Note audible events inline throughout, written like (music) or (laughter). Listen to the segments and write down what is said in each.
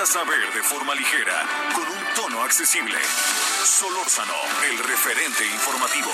Necesitas saber de forma ligera, con un tono accesible. Solórzano, el referente informativo.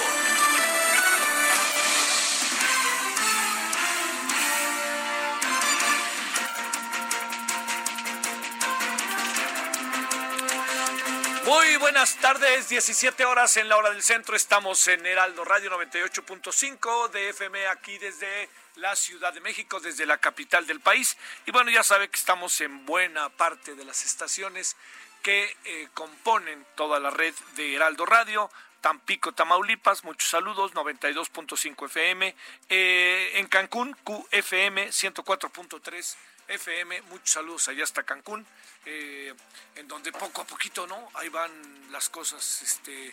Muy buenas tardes, 17 horas en la hora del centro. Estamos en Heraldo Radio 98.5 de FM aquí desde la Ciudad de México, desde la capital del país. Y bueno, ya sabe que estamos en buena parte de las estaciones que eh, componen toda la red de Heraldo Radio. Tampico, Tamaulipas, muchos saludos, 92.5 FM. Eh, en Cancún, QFM 104.3 FM, muchos saludos allá hasta Cancún, eh, en donde poco a poquito, ¿no? Ahí van las cosas este,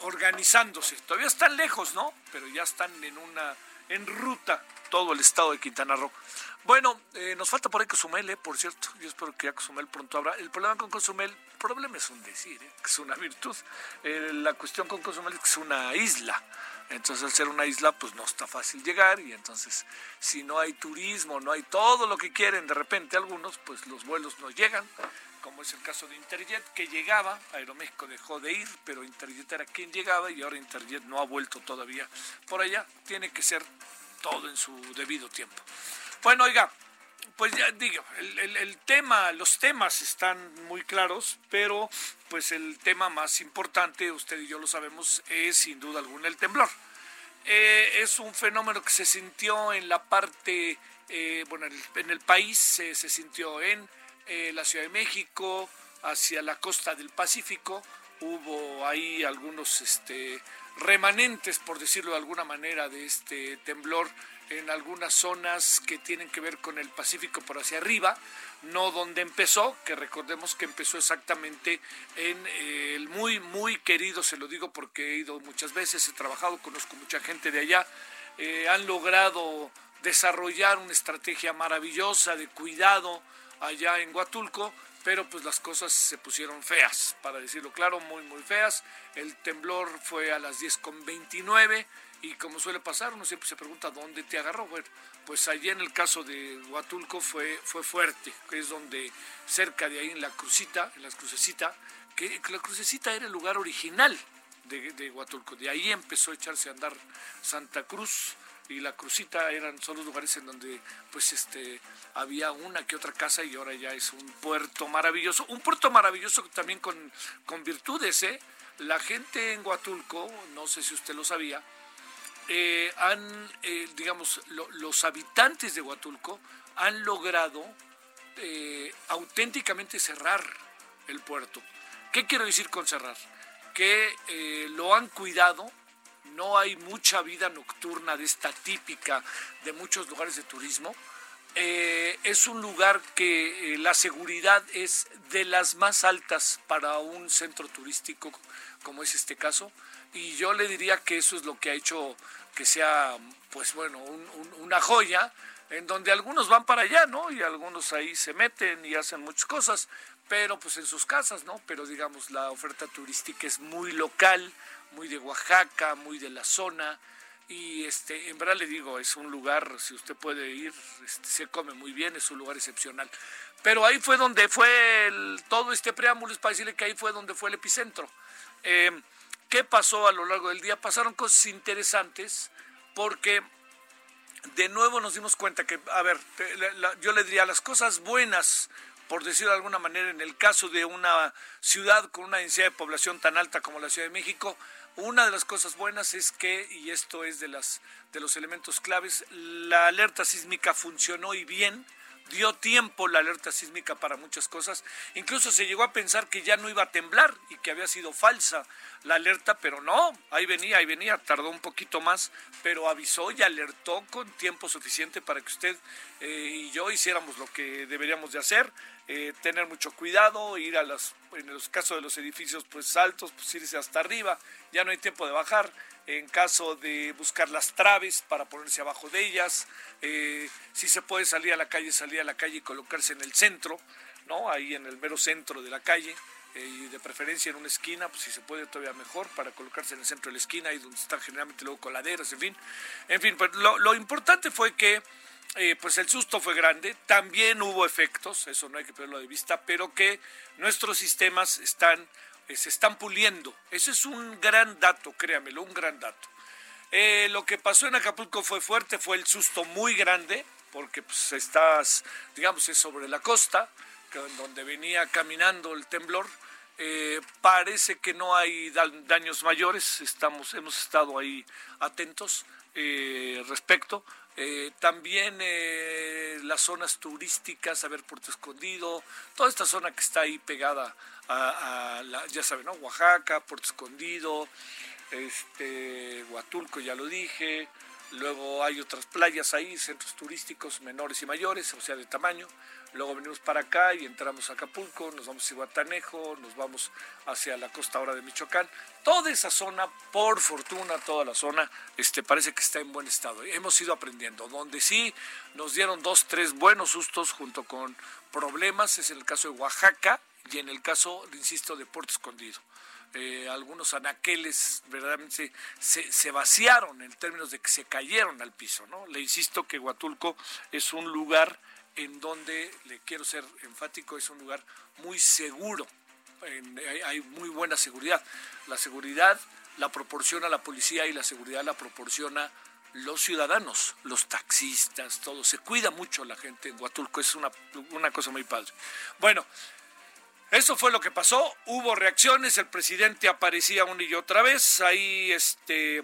organizándose. Todavía están lejos, ¿no? Pero ya están en una, en ruta todo el estado de Quintana Roo. Bueno, eh, nos falta por ahí Cozumel, eh, por cierto. Yo espero que ya Cozumel pronto habrá. El problema con Cozumel, el problema es un decir, eh, que es una (laughs) virtud. Eh, la cuestión con Cozumel es que es una isla. Entonces, al ser una isla, pues no está fácil llegar y entonces, si no hay turismo, no hay todo lo que quieren de repente algunos, pues los vuelos no llegan, como es el caso de Interjet, que llegaba, Aeroméxico dejó de ir, pero Interjet era quien llegaba y ahora Interjet no ha vuelto todavía por allá. Tiene que ser todo en su debido tiempo. Bueno, oiga, pues ya digo, el, el, el, tema, los temas están muy claros, pero pues el tema más importante, usted y yo lo sabemos, es sin duda alguna el temblor. Eh, es un fenómeno que se sintió en la parte, eh, bueno, en el, en el país, eh, se sintió en la Ciudad de México, hacia la costa del Pacífico, hubo ahí algunos este, remanentes, por decirlo de alguna manera, de este temblor en algunas zonas que tienen que ver con el Pacífico por hacia arriba, no donde empezó, que recordemos que empezó exactamente en eh, el muy, muy querido, se lo digo porque he ido muchas veces, he trabajado, conozco mucha gente de allá, eh, han logrado desarrollar una estrategia maravillosa de cuidado allá en Huatulco, pero pues las cosas se pusieron feas, para decirlo claro, muy, muy feas. El temblor fue a las 10.29 y como suele pasar, uno siempre se pregunta dónde te agarró. Bueno, pues allí en el caso de Huatulco fue, fue fuerte, que es donde cerca de ahí en la crucita, en la crucecita, que la crucecita era el lugar original de, de Huatulco. De ahí empezó a echarse a andar Santa Cruz y la crucita eran son los lugares en donde pues este había una que otra casa y ahora ya es un puerto maravilloso un puerto maravilloso también con, con virtudes ¿eh? la gente en Huatulco no sé si usted lo sabía eh, han eh, digamos lo, los habitantes de Huatulco han logrado eh, auténticamente cerrar el puerto ¿qué quiero decir con cerrar? que lo han cuidado no hay mucha vida nocturna de esta típica de muchos lugares de turismo. Eh, es un lugar que eh, la seguridad es de las más altas para un centro turístico como es este caso y yo le diría que eso es lo que ha hecho que sea pues bueno un, un, una joya en donde algunos van para allá, ¿no? Y algunos ahí se meten y hacen muchas cosas, pero pues en sus casas, ¿no? Pero digamos la oferta turística es muy local, muy de Oaxaca, muy de la zona. Y este, en verdad le digo, es un lugar, si usted puede ir, este, se come muy bien, es un lugar excepcional. Pero ahí fue donde fue todo este preámbulo, es para decirle que ahí fue donde fue el epicentro. Eh, ¿Qué pasó a lo largo del día? Pasaron cosas interesantes porque de nuevo nos dimos cuenta que, a ver, yo le diría las cosas buenas por decirlo de alguna manera, en el caso de una ciudad con una densidad de población tan alta como la Ciudad de México, una de las cosas buenas es que, y esto es de, los elementos claves, la alerta sísmica funcionó y bien, dio tiempo la alerta sísmica para muchas cosas. Incluso se llegó a pensar que ya no iba a temblar y que había sido falsa la alerta, pero no, ahí venía, ahí venía, tardó un poquito más, pero avisó y alertó con tiempo suficiente para que usted eh, y yo hiciéramos lo que deberíamos de hacer, eh, tener mucho cuidado, ir a las, en los casos de los edificios pues altos, pues irse hasta arriba, ya no hay tiempo de bajar, en caso de buscar las traves para ponerse abajo de ellas, eh, si se puede salir a la calle, salir a la calle y colocarse en el centro, ¿no? Ahí en el mero centro de la calle eh, y de preferencia en una esquina, pues si se puede todavía mejor, para colocarse en el centro de la esquina, ahí donde están generalmente luego coladeras, en fin. En fin, pues lo, importante fue que eh, pues el susto fue grande, también hubo efectos, eso no hay que perderlo de vista, pero que nuestros sistemas eh, se están puliendo. Ese es un gran dato, créamelo, un gran dato. Eh, lo que pasó en Acapulco fue fuerte, fue el susto muy grande, porque pues, estás, digamos, es sobre la costa, donde venía caminando el temblor. Parece que no hay daños mayores, estamos, hemos estado ahí atentos respecto. También las zonas turísticas, a ver Puerto Escondido, toda esta zona que está ahí pegada a, ya saben. Oaxaca, Puerto Escondido, este, Huatulco, ya lo dije. Luego hay otras playas ahí, centros turísticos menores y mayores, o sea, de tamaño. Luego venimos para acá y entramos a Acapulco, nos vamos a Iguatanejo, nos vamos hacia la costa ahora de Michoacán. Toda esa zona, por fortuna, toda la zona, este, parece que está en buen estado. Hemos ido aprendiendo. Donde sí nos dieron dos, tres buenos sustos junto con problemas es en el caso de Oaxaca, y en el caso, insisto, de Puerto Escondido. Eh, algunos anaqueles verdaderamente se, se, vaciaron en términos de que se cayeron al piso. ¿no? Le insisto que Huatulco es un lugar en donde, le quiero ser enfático, es un lugar muy seguro. hay, muy buena seguridad. La seguridad la proporciona la policía y la seguridad la proporciona los ciudadanos, los taxistas, todo. Se cuida mucho la gente en Huatulco, es una, una cosa muy padre. Bueno, eso fue lo que pasó. Hubo reacciones, el presidente aparecía una y otra vez ahí este,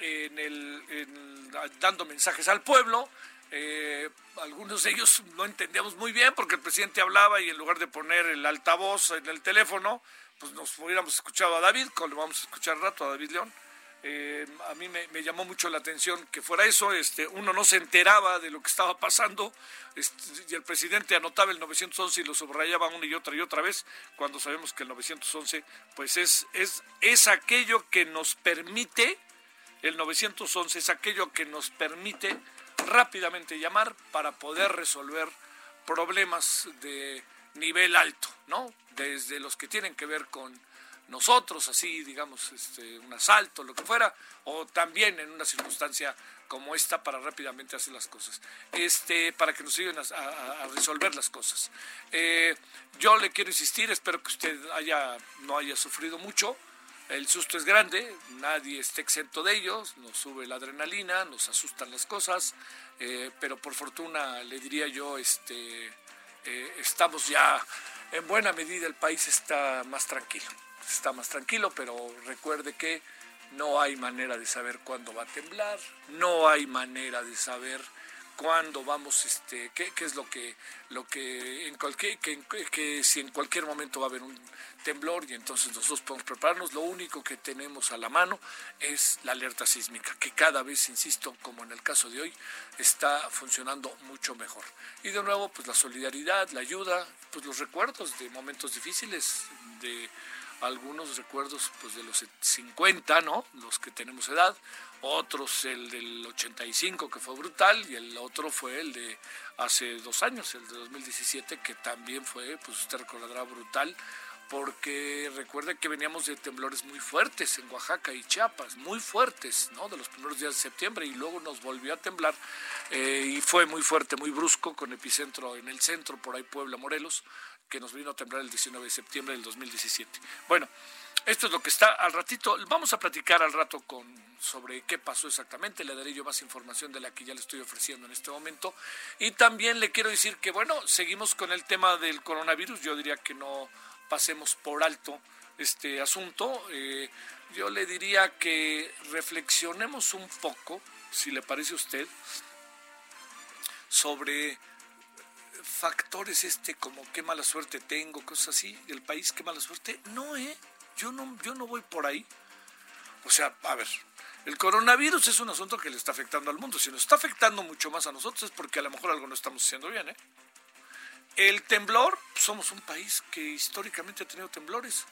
en el, dando mensajes al pueblo. Eh, algunos de ellos no entendíamos muy bien porque el presidente hablaba y en lugar de poner el altavoz en el teléfono, pues nos hubiéramos escuchado a David, como lo vamos a escuchar rato a David León. Eh, a mí me, llamó mucho la atención que fuera eso, este, uno no se enteraba de lo que estaba pasando este, y el presidente anotaba el 911 y lo subrayaba una y otra y otra vez, cuando sabemos que el 911 pues es, es, es aquello que nos permite, el 911 es aquello que nos permite rápidamente llamar para poder resolver problemas de nivel alto, ¿no? Desde los que tienen que ver con nosotros, así, digamos, este, un asalto, lo que fuera, o también en una circunstancia como esta para rápidamente hacer las cosas, este, para que nos sigan a, resolver las cosas. Eh, yo le quiero insistir, espero que usted haya, no haya sufrido mucho, el susto es grande, nadie está exento de ellos, nos sube la adrenalina, nos asustan las cosas, eh, pero por fortuna le diría yo, este, eh, estamos ya, en buena medida el país está más tranquilo está más tranquilo, pero recuerde que no hay manera de saber cuándo va a temblar, no hay manera de saber cuándo vamos, este, qué, qué es lo que, lo que en cualquier, que, que, si en cualquier momento va a haber un temblor y entonces nosotros podemos prepararnos. Lo único que tenemos a la mano es la alerta sísmica, que cada vez, insisto, como en el caso de hoy, está funcionando mucho mejor. Y de nuevo, pues la solidaridad, la ayuda, pues los recuerdos de momentos difíciles, de algunos recuerdos pues de los 50, ¿no? Los que tenemos edad, otros el del 85 que fue brutal y el otro fue el de hace dos años, el de 2017 que también fue, pues usted recordará, brutal porque recuerde que veníamos de temblores muy fuertes en Oaxaca y Chiapas, muy fuertes, ¿no? De los primeros días de septiembre y luego nos volvió a temblar eh, y fue muy fuerte, muy brusco, con epicentro en el centro, por ahí Puebla, Morelos, que nos vino a temblar el 19 de septiembre del 2017. Bueno, esto es lo que está al ratito. Vamos a platicar al rato con sobre qué pasó exactamente. Le daré yo más información de la que ya le estoy ofreciendo en este momento. Y también le quiero decir que, bueno, seguimos con el tema del coronavirus. Yo diría que no pasemos por alto este asunto. Eh, yo le diría que reflexionemos un poco, si le parece a usted, sobre factores este como qué mala suerte tengo, cosas así, el país qué mala suerte. No, eh, yo no, yo no voy por ahí. O sea, a ver, el coronavirus es un asunto que le está afectando al mundo. Si nos está afectando mucho más a nosotros es porque a lo mejor algo no estamos haciendo bien, ¿eh? El temblor, somos un país que históricamente ha tenido temblores,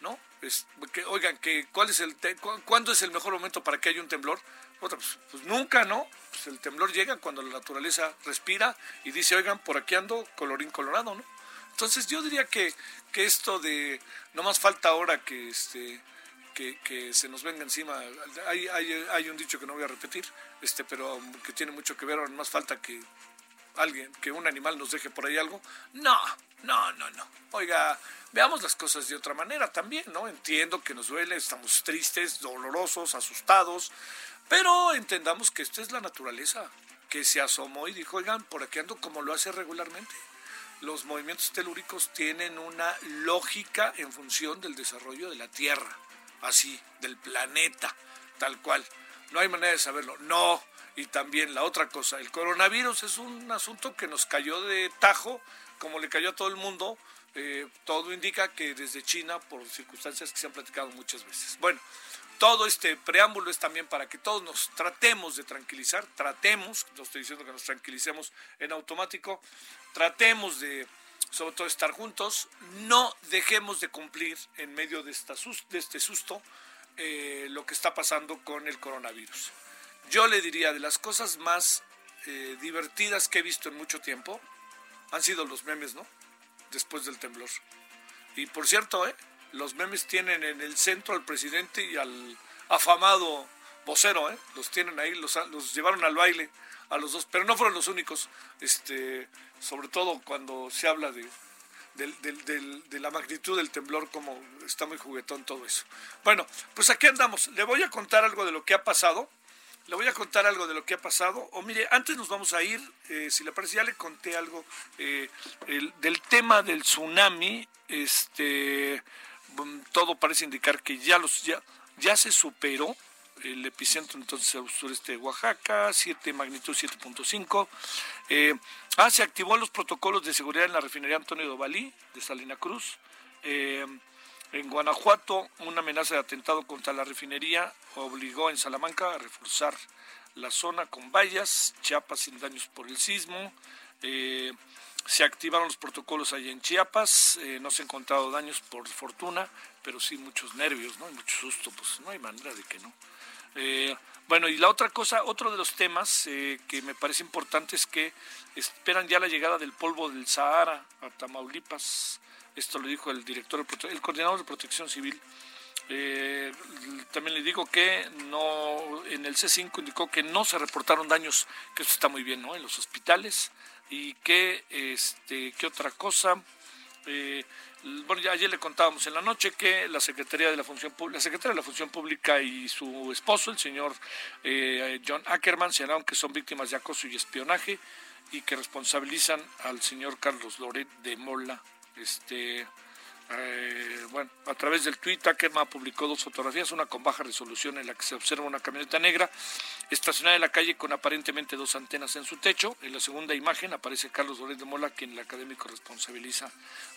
¿no? Es, oigan, que, ¿cuál es el ¿cuándo es el mejor momento para que haya un temblor? Pues, pues, nunca, ¿no? Pues el temblor llega cuando la naturaleza respira y dice, oigan, por aquí ando colorín colorado, ¿no? Entonces yo diría que, que esto de, no más falta ahora que, este, que, que se nos venga encima, hay, hay, hay un dicho que no voy a repetir, este, pero que tiene mucho que ver, ahora no más falta que alguien, que un animal nos deje por ahí algo. No, no, no, no. Oiga, veamos las cosas de otra manera también, ¿no? Entiendo que nos duele, estamos tristes, dolorosos, asustados, pero entendamos que esto es la naturaleza, que se asomó y dijo, oigan, por aquí ando como lo hace regularmente. Los movimientos telúricos tienen una lógica en función del desarrollo de la Tierra, así, del planeta, tal cual. No hay manera de saberlo. No, y también la otra cosa, el coronavirus es un asunto que nos cayó de tajo, como le cayó a todo el mundo. Eh, todo indica que desde China, por circunstancias que se han platicado muchas veces. Bueno, todo este preámbulo es también para que todos nos tratemos de tranquilizar, tratemos, no estoy diciendo que nos tranquilicemos en automático, tratemos de sobre todo estar juntos, no dejemos de cumplir en medio de, esta, de este susto eh, lo que está pasando con el coronavirus. Yo le diría, de las cosas más eh, divertidas que he visto en mucho tiempo, han sido los memes, ¿no? Después del temblor. Y por cierto, ¿eh? Los memes tienen en el centro al presidente y al afamado vocero, ¿eh? Los tienen ahí, los, llevaron al baile a los dos, pero no fueron los únicos, este, sobre todo cuando se habla de, de la magnitud del temblor, como está muy juguetón todo eso. Bueno, pues aquí andamos. Le voy a contar algo de lo que ha pasado le voy a contar algo de lo que ha pasado. O mire, antes nos vamos a ir, eh, si le parece, ya le conté algo eh, del tema del tsunami. Este, todo parece indicar que ya los ya, ya se superó el epicentro entonces al sureste de Oaxaca, 7 magnitud 7.5. Eh, ah, se activó los protocolos de seguridad en la refinería Antonio Dovalí de Salina Cruz. Eh, en Guanajuato, una amenaza de atentado contra la refinería obligó en Salamanca a reforzar la zona con vallas, Chiapas sin daños por el sismo. Eh, se activaron los protocolos allí en Chiapas, eh, no se han encontrado daños por fortuna, pero sí muchos nervios, ¿no? Y mucho susto, pues no hay manera de que no. Eh, bueno, y la otra cosa, otro de los temas que me parece importante es que esperan ya la llegada del polvo del Sahara a Tamaulipas. Esto lo dijo el director, el coordinador de Protección Civil. También le digo que no en el C5 indicó que no se reportaron daños, que esto está muy bien, ¿no? En los hospitales y que este, ¿qué otra cosa? Eh, bueno, ya ayer le contábamos en la noche que la Secretaría de la Función la Secretaría de la Función Pública y su esposo, el señor eh, John Ackerman, señalaron que son víctimas de acoso y espionaje y que responsabilizan al señor Carlos Loret de Mola este, eh, bueno, a través del tweet, Ackerman publicó dos fotografías, una con baja resolución en la que se observa una camioneta negra estacionada en la calle con aparentemente dos antenas en su techo. En la segunda imagen aparece Carlos Loret de Mola, quien el académico responsabiliza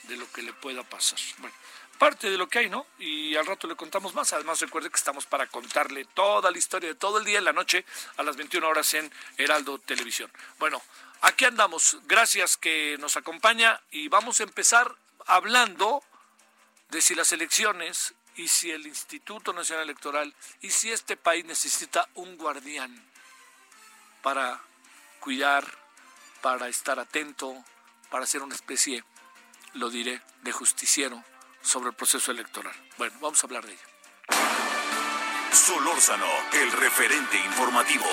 de lo que le pueda pasar. Bueno, parte de lo que hay, ¿no? Y al rato le contamos más. Además, recuerde que estamos para contarle toda la historia de todo el día en la noche a las 21 horas en Heraldo Televisión. Bueno, aquí andamos. Gracias que nos acompaña y vamos a empezar hablando de si las elecciones y si el Instituto Nacional Electoral y si este país necesita un guardián para cuidar, para estar atento, para ser una especie, lo diré, de justiciero sobre el proceso electoral. Bueno, vamos a hablar de ello. Solórzano, el referente informativo.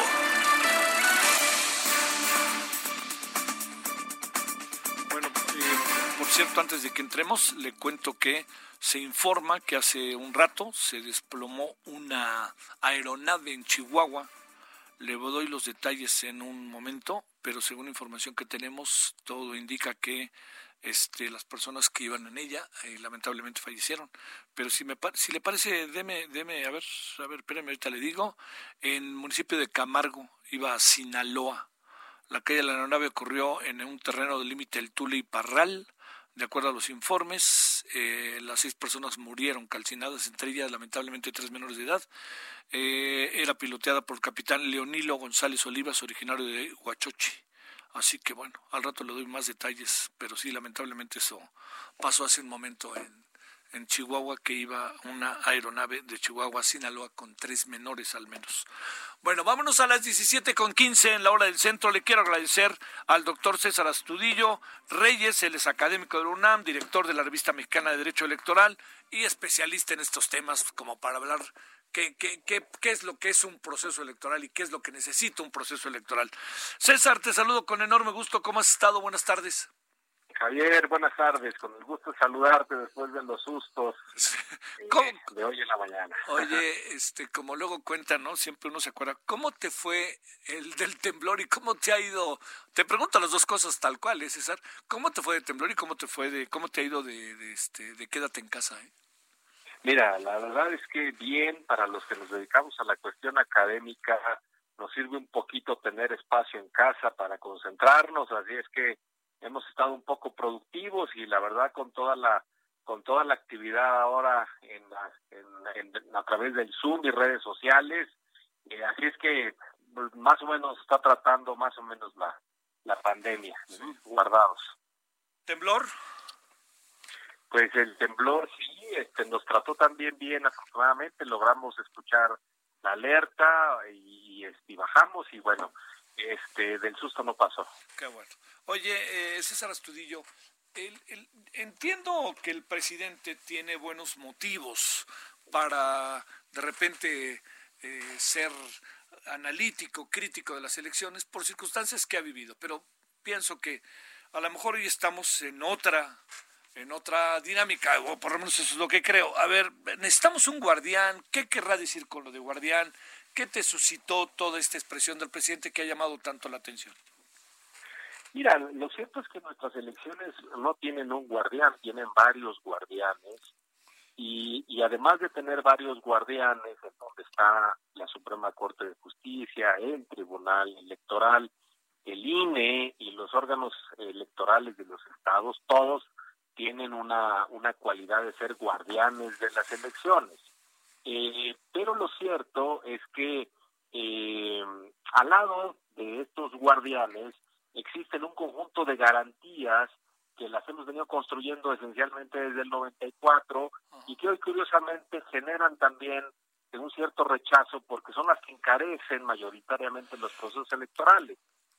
Bueno, eh, por cierto, antes de que entremos, le cuento que se informa que hace un rato se desplomó una aeronave en Chihuahua. Le doy los detalles en un momento, pero según información que tenemos, todo indica que este, las personas que iban en ella eh, lamentablemente fallecieron. Pero si, me, si le parece, deme, deme, a ver, a ver, espérame, ahorita le digo, en el municipio de Camargo iba a Sinaloa La caída de la aeronave ocurrió en un terreno del límite del Tule y Parral. De acuerdo a los informes, eh, las seis personas murieron calcinadas, entre ellas lamentablemente tres menores de edad. Eh, era piloteada por el capitán Leonilo González Olivas, originario de Huachochi. Así que bueno, al rato le doy más detalles, pero sí, lamentablemente eso pasó hace un momento en, en Chihuahua que iba una aeronave de Chihuahua a Sinaloa con tres menores al menos. Bueno, vámonos a las 17 con 15 en la hora del centro. Le quiero agradecer al doctor César Astudillo Reyes, él es académico de la UNAM, director de la revista mexicana de Derecho Electoral y especialista en estos temas como para hablar qué, qué, qué, qué es lo que es un proceso electoral y qué es lo que necesita un proceso electoral. César, te saludo con enorme gusto. ¿Cómo has estado? Buenas tardes. Javier, buenas tardes. Con el gusto de saludarte después de los sustos eh, de hoy en la mañana. Oye, (laughs) este, como luego cuentan, ¿no? Siempre uno se acuerda. ¿Cómo te fue el del temblor y cómo te ha ido? Te pregunto las dos cosas tal cual, ¿eh, César? ¿Cómo te fue de temblor y cómo te fue de, cómo te ha ido de, de este, de quédate en casa, eh? Mira, la verdad es que bien para los que nos dedicamos a la cuestión académica nos sirve un poquito tener espacio en casa para concentrarnos, así es que hemos estado un poco productivos y la verdad con toda la con toda la actividad ahora en, a través del Zoom y redes sociales eh, así es que pues, más o menos está tratando más o menos la la pandemia guardados. Temblor pues el temblor sí este nos trató también bien afortunadamente logramos escuchar la alerta y, y bajamos y bueno este del susto no pasó. Qué bueno. Oye, eh, César Astudillo, entiendo que el presidente tiene buenos motivos para de repente eh, ser analítico, crítico de las elecciones por circunstancias que ha vivido, pero pienso que a lo mejor hoy estamos en otra en otra dinámica, o por lo menos eso es lo que creo. A ver, necesitamos un guardián. ¿Qué querrá decir con lo de guardián? ¿Qué te suscitó toda esta expresión del presidente que ha llamado tanto la atención? Mira, lo cierto es que nuestras elecciones no tienen un guardián, tienen varios guardianes. Y, además de tener varios guardianes, en donde está la Suprema Corte de Justicia, el Tribunal Electoral, el INE y los órganos electorales de los estados, todos tienen una, una cualidad de ser guardianes de las elecciones. Eh, pero lo cierto es que eh, al lado de estos guardianes existen un conjunto de garantías que las hemos venido construyendo esencialmente desde el 94 y que hoy curiosamente generan también un cierto rechazo porque son las que encarecen mayoritariamente los procesos electorales.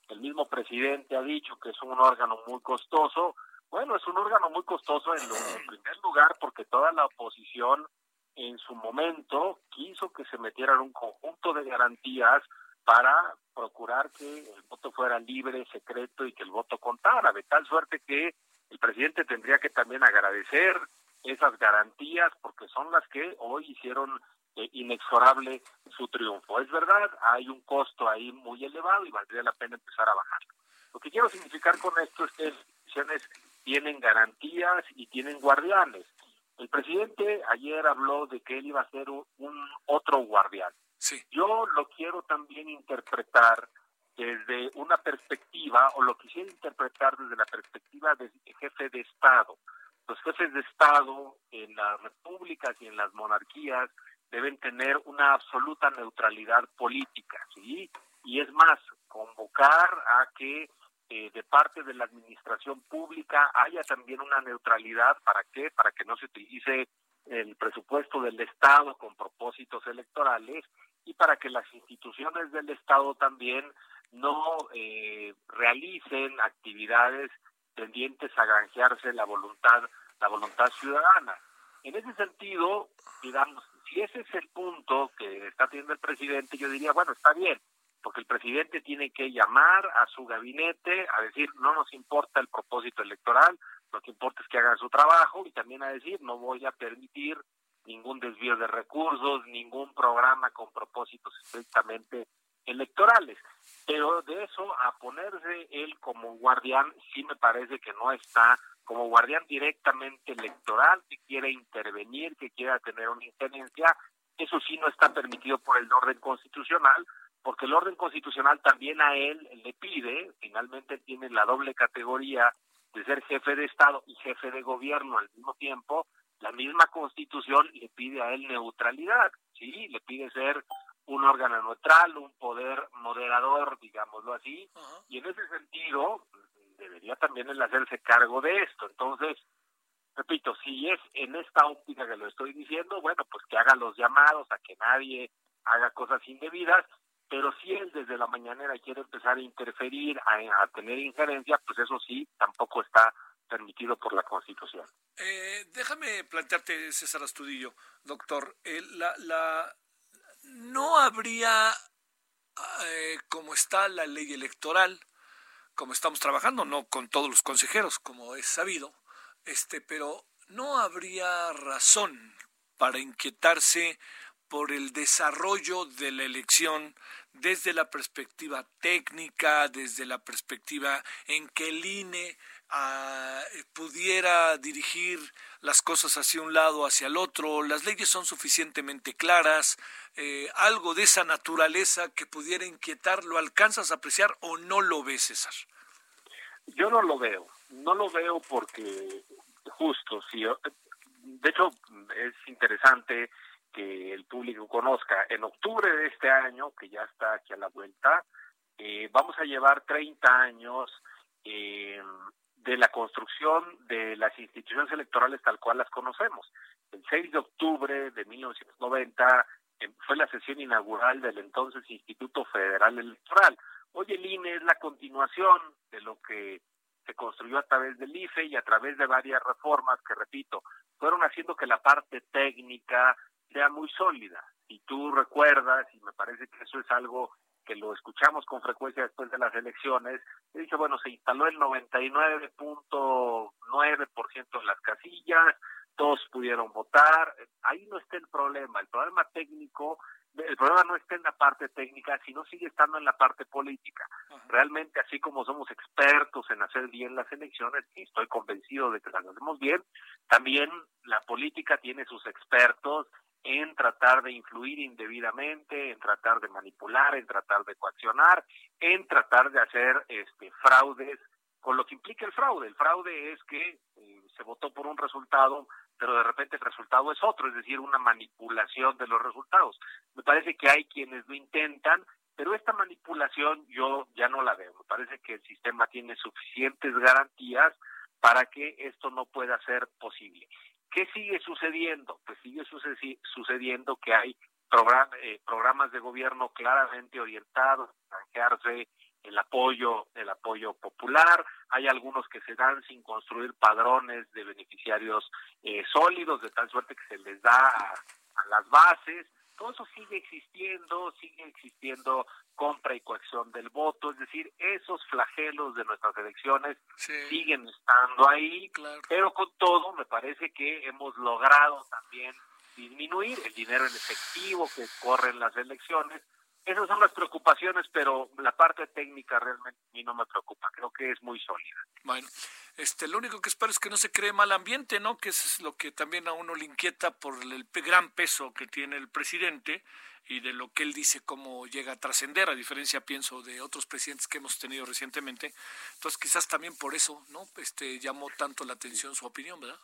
El mismo presidente ha dicho que es un órgano muy costoso. Bueno, es un órgano muy costoso en, en primer lugar porque toda la oposición en su momento quiso que se metieran un conjunto de garantías para procurar que el voto fuera libre, secreto y que el voto contara, de tal suerte que el presidente tendría que también agradecer esas garantías porque son las que hoy hicieron eh, inexorable su triunfo. Es verdad, hay un costo ahí muy elevado y valdría la pena empezar a bajarlo. Lo que quiero significar con esto es que las elecciones tienen garantías y tienen guardianes. El presidente ayer habló de que él iba a ser un, otro guardián. Sí. Yo lo quiero también interpretar desde una perspectiva, o lo quisiera interpretar desde la perspectiva del jefe de Estado. Los jefes de Estado en las repúblicas y en las monarquías deben tener una absoluta neutralidad política, ¿sí? Y es más, convocar a que eh, de parte de la administración pública haya también una neutralidad. ¿Para qué? Para que no se utilice el presupuesto del Estado con propósitos electorales y para que las instituciones del Estado también no eh, realicen actividades tendientes a granjearse la voluntad la voluntad ciudadana. En ese sentido, digamos, si ese es el punto que está teniendo el presidente, yo diría, bueno, está bien, porque el presidente tiene que llamar a su gabinete a decir no nos importa el propósito electoral, lo que importa es que hagan su trabajo y también a decir no voy a permitir ningún desvío de recursos, ningún programa con propósitos estrictamente electorales. Pero de eso a ponerse él como guardián, sí me parece que no está como guardián directamente electoral, que quiere intervenir, que quiera tener una injerencia, eso sí no está permitido por el orden constitucional, porque el orden constitucional también a él le pide, finalmente tiene la doble categoría de ser jefe de Estado y jefe de gobierno al mismo tiempo, la misma constitución le pide a él neutralidad, sí, le pide ser un órgano neutral, un poder moderador, digámoslo así, y en ese sentido debería también él hacerse cargo de esto. Entonces, repito, si es en esta óptica que lo estoy diciendo, bueno, pues que haga los llamados a que nadie haga cosas indebidas, pero si él desde la mañanera quiere empezar a interferir, a, tener injerencia, pues eso sí, tampoco está permitido por la Constitución. Eh, déjame plantearte, César Astudillo, doctor, eh, la, la, no habría, eh, como está la ley electoral, como estamos trabajando, no con todos los consejeros, como es sabido, este, pero no habría razón para inquietarse por el desarrollo de la elección desde la perspectiva técnica, desde la perspectiva en que el INE ah, pudiera dirigir las cosas hacia un lado, hacia el otro, las leyes son suficientemente claras, eh, algo de esa naturaleza que pudiera inquietar, ¿lo alcanzas a apreciar o no lo ves, César? Yo no lo veo, no lo veo porque justo, si, de hecho es interesante que el público conozca. En octubre de este año, que ya está aquí a la vuelta, eh, vamos a llevar 30 años eh, de la construcción de las instituciones electorales tal cual las conocemos. El 6 de octubre de 1990 eh, fue la sesión inaugural del entonces Instituto Federal Electoral. Hoy el INE es la continuación de lo que se construyó a través del IFE y a través de varias reformas que, repito, fueron haciendo que la parte técnica sea muy sólida. Y tú recuerdas, y me parece que eso es algo que lo escuchamos con frecuencia después de las elecciones, he dicho, bueno, se instaló el 99.9% de las casillas, todos pudieron votar, ahí no está el problema, el problema técnico el problema no está en la parte técnica, sino sigue estando en la parte política. Realmente, así como somos expertos en hacer bien las elecciones, y estoy convencido de que las hacemos bien, también la política tiene sus expertos en tratar de influir indebidamente, en tratar de manipular, en tratar de coaccionar, en tratar de hacer este fraudes, con lo que implica el fraude. El fraude es que eh, se votó por un resultado pero de repente el resultado es otro, es decir, una manipulación de los resultados. Me parece que hay quienes lo intentan, pero esta manipulación yo ya no la veo. Me parece que el sistema tiene suficientes garantías para que esto no pueda ser posible. ¿Qué sigue sucediendo? Pues sigue sucediendo que hay eh, programas de gobierno claramente orientados a canjearse el apoyo, el apoyo popular, hay algunos que se dan sin construir padrones de beneficiarios eh, sólidos, de tal suerte que se les da a, las bases, todo eso sigue existiendo, sigue existiendo compra y coacción del voto, es decir, esos flagelos de nuestras elecciones siguen estando ahí, pero con todo me parece que hemos logrado también disminuir el dinero en efectivo que corre en las elecciones, esas son las preocupaciones, pero la parte técnica realmente a mí no me preocupa. Creo que es muy sólida. Bueno, este, lo único que espero es que no se cree mal ambiente, ¿no? Que es lo que también a uno le inquieta por el gran peso que tiene el presidente y de lo que él dice cómo llega a trascender, a diferencia, pienso, de otros presidentes que hemos tenido recientemente. Entonces, quizás también por eso, ¿no? Este, llamó tanto la atención su opinión, ¿verdad?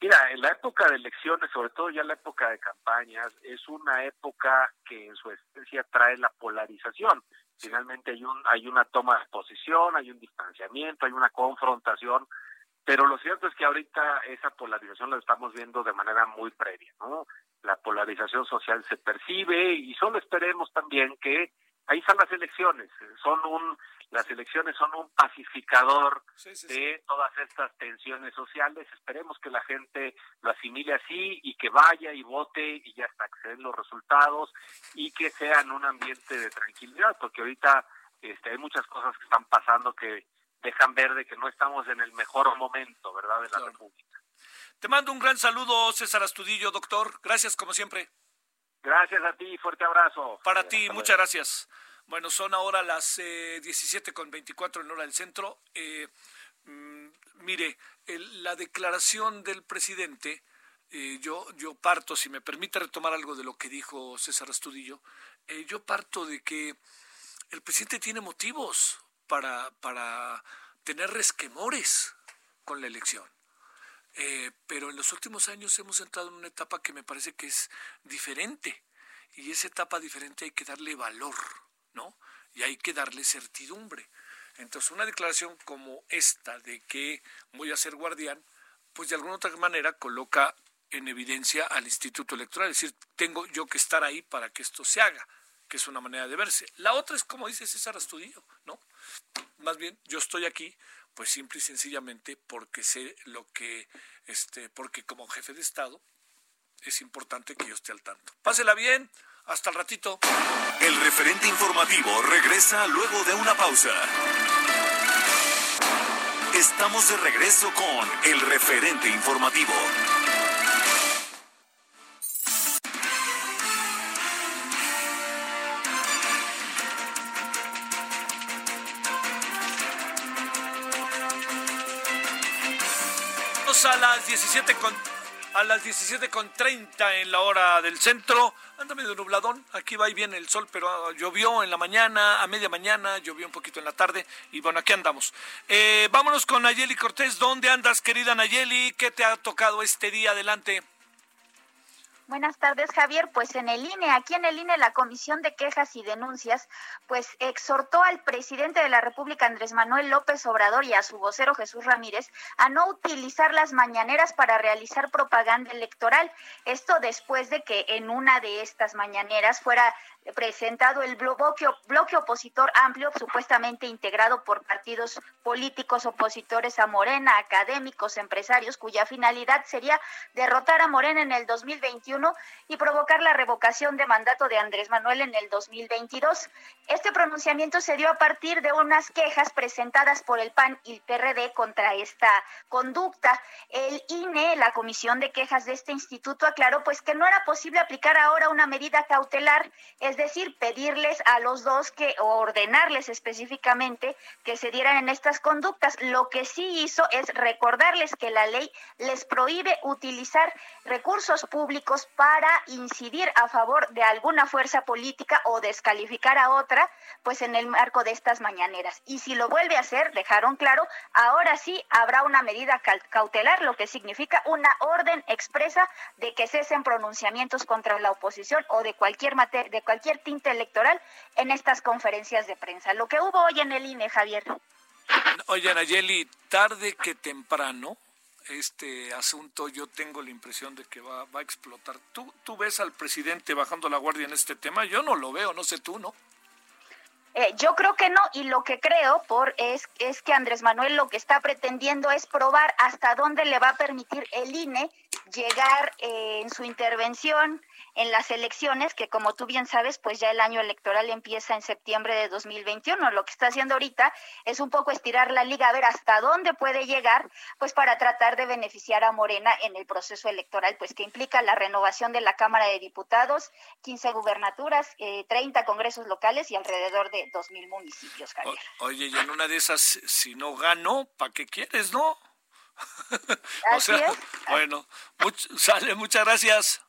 Mira, en la época de elecciones, sobre todo ya la época de campañas, es una época que en su esencia trae la polarización. Finalmente hay un hay una toma de posición, hay un distanciamiento, hay una confrontación, pero lo cierto es que ahorita esa polarización la estamos viendo de manera muy previa, ¿no? La polarización social se percibe y solo esperemos también que ahí están las elecciones, son un las elecciones son un pacificador de todas estas tensiones sociales. Esperemos que la gente lo asimile así y que vaya y vote y ya hasta que se den los resultados y que sea en un ambiente de tranquilidad, porque ahorita este, hay muchas cosas que están pasando que dejan ver de que no estamos en el mejor momento, ¿verdad?, de la República. Te mando un gran saludo, César Astudillo, doctor. Gracias, como siempre. Gracias a ti, fuerte abrazo. Para ti, muchas gracias. Bueno, son ahora las eh, 17 con 24 en hora del centro. Eh, mm, mire, la declaración del presidente, eh, yo, yo parto, si me permite retomar algo de lo que dijo César Astudillo, eh, yo parto de que el presidente tiene motivos para, para tener resquemores con la elección. Eh, pero en los últimos años hemos entrado en una etapa que me parece que es diferente. Y esa etapa diferente hay que darle valor, ¿no? Y hay que darle certidumbre. Entonces, una declaración como esta de que voy a ser guardián, pues de alguna otra manera coloca en evidencia al Instituto Electoral. Es decir, tengo yo que estar ahí para que esto se haga, que es una manera de verse. La otra es como dice César Astudillo, ¿no? Más bien, yo estoy aquí pues simple y sencillamente porque sé lo que, este, porque como jefe de Estado es importante que yo esté al tanto. Pásela bien, hasta el ratito. El referente informativo regresa luego de una pausa. Estamos de regreso con el referente informativo. A las 17 con a las 17 con 30 en la hora del centro. Anda medio nubladón, aquí va y viene el sol, pero ah, llovió en la mañana, a media mañana, llovió un poquito en la tarde y bueno, aquí andamos. Eh, vámonos con Nayeli Cortés. ¿Dónde andas, querida Nayeli? ¿Qué te ha tocado este día? Adelante. Buenas tardes, Javier. Pues en el INE, aquí en el INE, la Comisión de Quejas y Denuncias, pues exhortó al presidente de la República, Andrés Manuel López Obrador, y a su vocero Jesús Ramírez, a no utilizar las mañaneras para realizar propaganda electoral. Esto después de que en una de estas mañaneras fuera presentado el bloque, bloque opositor amplio, supuestamente integrado por partidos políticos opositores a Morena, académicos, empresarios, cuya finalidad sería derrotar a Morena en el 2021 y provocar la revocación de mandato de Andrés Manuel en el 2022. Este pronunciamiento se dio a partir de unas quejas presentadas por el PAN y el PRD contra esta conducta. El INE, la Comisión de Quejas de este instituto, aclaró pues que no era posible aplicar ahora una medida cautelar, es decir, pedirles a los dos que ordenarles específicamente que se dieran en estas conductas. Lo que sí hizo es recordarles que la ley les prohíbe utilizar recursos públicos para incidir a favor de alguna fuerza política o descalificar a otra, pues en el marco de estas mañaneras. Y si lo vuelve a hacer, dejaron claro, ahora sí habrá una medida cautelar, lo que significa una orden expresa de que cesen pronunciamientos contra la oposición o de cualquier materia, de cualquier tinte electoral en estas conferencias de prensa. Lo que hubo hoy en el INE, Javier. Oye, Nayeli, tarde que temprano este asunto yo tengo la impresión de que va, va a explotar. ¿Tú, ¿Tú ves al presidente bajando la guardia en este tema? Yo no lo veo, no sé tú, ¿no? Eh, yo creo que no, y lo que creo por es, es que Andrés Manuel lo que está pretendiendo es probar hasta dónde le va a permitir el INE llegar eh, en su intervención en las elecciones, que como tú bien sabes, pues ya el año electoral empieza en septiembre de 2021. Lo que está haciendo ahorita es un poco estirar la liga, a ver hasta dónde puede llegar, pues para tratar de beneficiar a Morena en el proceso electoral, pues que implica la renovación de la Cámara de Diputados, 15 gubernaturas, eh, 30 congresos locales y alrededor de 2.000 municipios, Javier. oye, y en una de esas, si no gano, ¿para qué quieres, no? (laughs) o sea, bueno, sale, muchas gracias.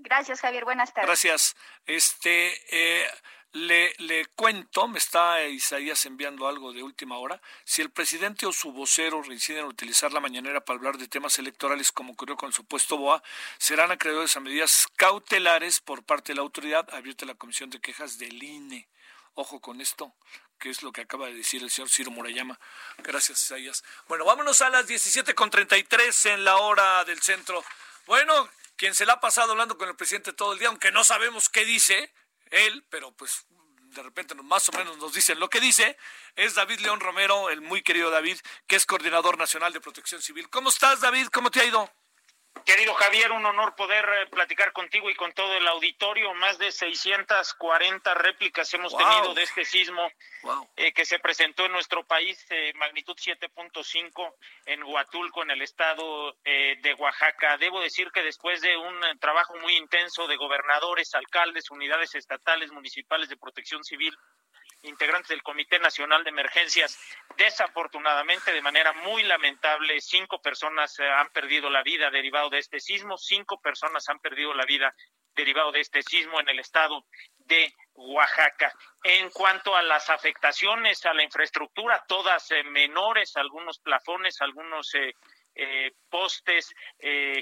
Gracias, Javier. Buenas tardes. Gracias. Este, eh, le, le cuento, me está Isaías enviando algo de última hora. Si el presidente o su vocero reinciden en utilizar la mañanera para hablar de temas electorales, como ocurrió con el supuesto BOA, serán acreedores a medidas cautelares por parte de la autoridad. Abierta la comisión de quejas del INE. Ojo con esto, que es lo que acaba de decir el señor Ciro Murayama. Gracias, Isaías. Bueno, vámonos a las 17.33 en la hora del centro. Bueno, quien se la ha pasado hablando con el presidente todo el día, aunque no sabemos qué dice él, pero pues de repente más o menos nos dicen lo que dice, es David León Romero, el muy querido David, que es coordinador nacional de protección civil. ¿Cómo estás, David? ¿Cómo te ha ido? Querido Javier, un honor poder eh, platicar contigo y con todo el auditorio. Más de 640 réplicas hemos tenido de este sismo eh, que se presentó en nuestro país, eh, magnitud 7.5 en Huatulco, en el estado de Oaxaca. Debo decir que después de un trabajo muy intenso de gobernadores, alcaldes, unidades estatales, municipales de protección civil, integrantes del Comité Nacional de Emergencias. Desafortunadamente, de manera muy lamentable, cinco personas eh, han perdido la vida derivado de este sismo, cinco personas han perdido la vida derivado de este sismo en el estado de Oaxaca. En cuanto a las afectaciones a la infraestructura, todas eh, menores, algunos plafones, algunos eh, eh, postes,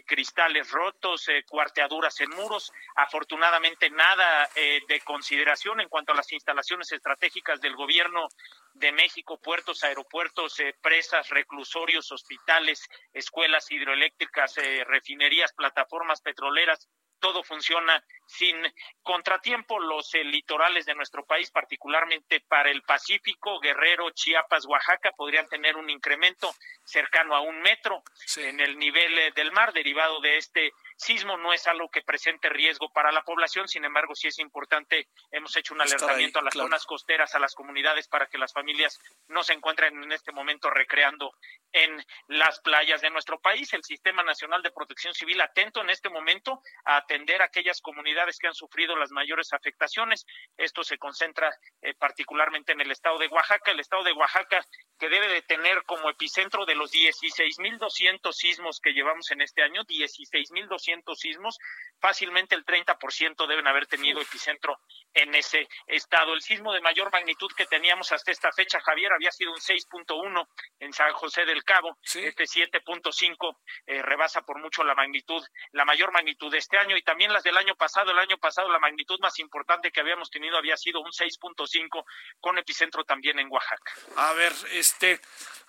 cristales rotos, cuarteaduras en muros. Afortunadamente nada de consideración en cuanto a las instalaciones estratégicas del gobierno de México, puertos, aeropuertos, presas, reclusorios, hospitales, escuelas hidroeléctricas, refinerías, plataformas petroleras, todo funciona sin contratiempo. Los eh, litorales de nuestro país, particularmente para el Pacífico, Guerrero, Chiapas, Oaxaca, podrían tener un incremento cercano a un metro en el nivel eh, del mar derivado de este sismo. No es algo que presente riesgo para la población, sin embargo, sí es importante. Hemos hecho un alertamiento a las zonas costeras, a las comunidades, para que las familias no se encuentren en este momento recreando en las playas de nuestro país. El Sistema Nacional de Protección Civil atento en este momento a atender a aquellas comunidades que han sufrido las mayores afectaciones. Esto se concentra eh, particularmente en el estado de Oaxaca. El estado de Oaxaca que debe de tener como epicentro de los 16.200 sismos que llevamos en este año, 16.200 sismos, fácilmente el 30% deben haber tenido epicentro en ese estado. El sismo de mayor magnitud que teníamos hasta esta fecha, Javier, había sido un 6.1 en San José del Cabo. Este 7.5 eh, rebasa por mucho la magnitud, la mayor magnitud de este año y también las del año pasado. El año pasado la magnitud más importante que habíamos tenido había sido un 6.5 con epicentro también en Oaxaca. A ver, este,